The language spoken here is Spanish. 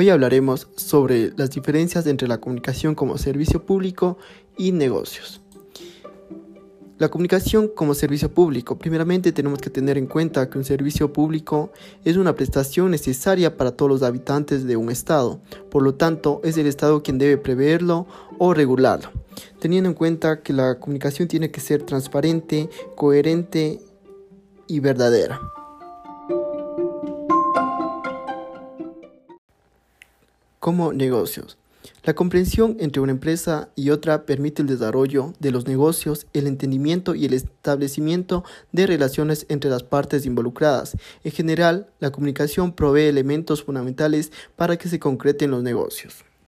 Hoy hablaremos sobre las diferencias entre la comunicación como servicio público y negocios. La comunicación como servicio público. Primeramente tenemos que tener en cuenta que un servicio público es una prestación necesaria para todos los habitantes de un Estado. Por lo tanto, es el Estado quien debe preverlo o regularlo, teniendo en cuenta que la comunicación tiene que ser transparente, coherente y verdadera. Como negocios. La comprensión entre una empresa y otra permite el desarrollo de los negocios, el entendimiento y el establecimiento de relaciones entre las partes involucradas. En general, la comunicación provee elementos fundamentales para que se concreten los negocios.